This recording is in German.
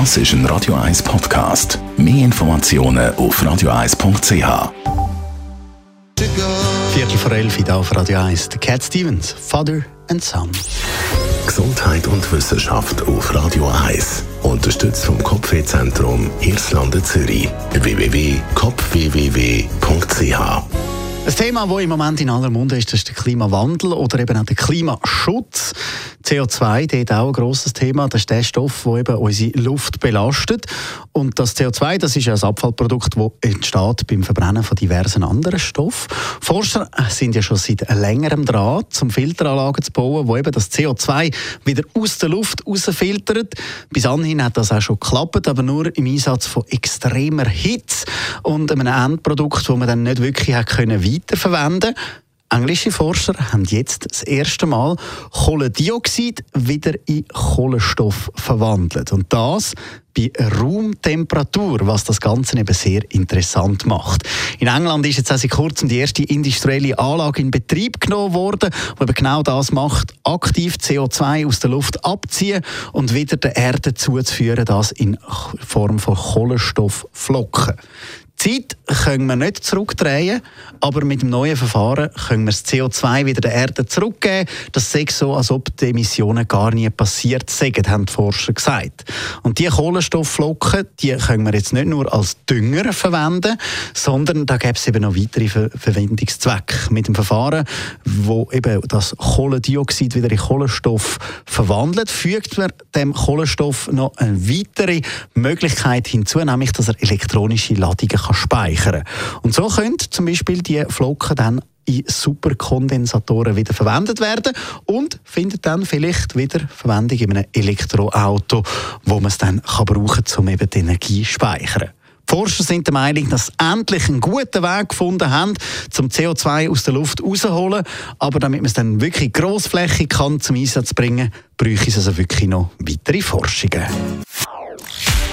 Das ist ein Radio 1 Podcast. Mehr Informationen auf radio1.ch. Viertel vor elf hier auf Radio 1. Der Cat Stevens, Father and Son. Gesundheit und Wissenschaft auf Radio 1. Unterstützt vom Kopfwehzentrum Irlande Zürich. www.kopfwww.ch ein Thema, das im Moment in aller Munde ist, das ist der Klimawandel oder eben auch der Klimaschutz. CO2, das ist auch ein grosses Thema. Das ist der Stoff, der eben unsere Luft belastet. Und das CO2, das ist ja ein Abfallprodukt, das entsteht beim Verbrennen von diversen anderen Stoffen. Forscher sind ja schon seit längerem dran, um Filteranlagen zu bauen, die eben das CO2 wieder aus der Luft rausfiltert. Bis anhin hat das auch schon geklappt, aber nur im Einsatz von extremer Hitze und einem Endprodukt, das man dann nicht wirklich hat können weiterverwenden Englische Forscher haben jetzt das erste Mal Kohlendioxid wieder in Kohlenstoff verwandelt. Und das bei Raumtemperatur, was das Ganze eben sehr interessant macht. In England ist jetzt auch seit kurzem die erste industrielle Anlage in Betrieb genommen worden, die eben genau das macht, aktiv CO2 aus der Luft abziehen und wieder der Erde zuzuführen, das in Form von Kohlenstoffflocken. Zeit können wir nicht zurückdrehen, aber mit dem neuen Verfahren können wir das CO2 wieder der Erde zurückgeben. Das ist so, als ob die Emissionen gar nie passiert sind, haben die Forscher gesagt. Und diese Kohlenstoffflocken, die können wir jetzt nicht nur als Dünger verwenden, sondern da gibt es eben noch weitere Ver Verwendungszwecke. Mit dem Verfahren, wo eben das Kohlendioxid wieder in Kohlenstoff verwandelt, fügt man dem Kohlenstoff noch eine weitere Möglichkeit hinzu, nämlich dass er elektronische Ladungen kann speichern Und so können zum Beispiel die Flocken dann in Superkondensatoren wieder verwendet werden und findet dann vielleicht wieder Verwendung in einem Elektroauto, wo man es dann kann brauchen kann, um eben die Energie zu speichern. Die Forscher sind der Meinung, dass sie endlich einen guten Weg gefunden haben, zum CO2 aus der Luft rauszuholen. Aber damit man es dann wirklich grossflächig kann zum Einsatz bringen, bräuchte es also wirklich noch weitere Forschungen.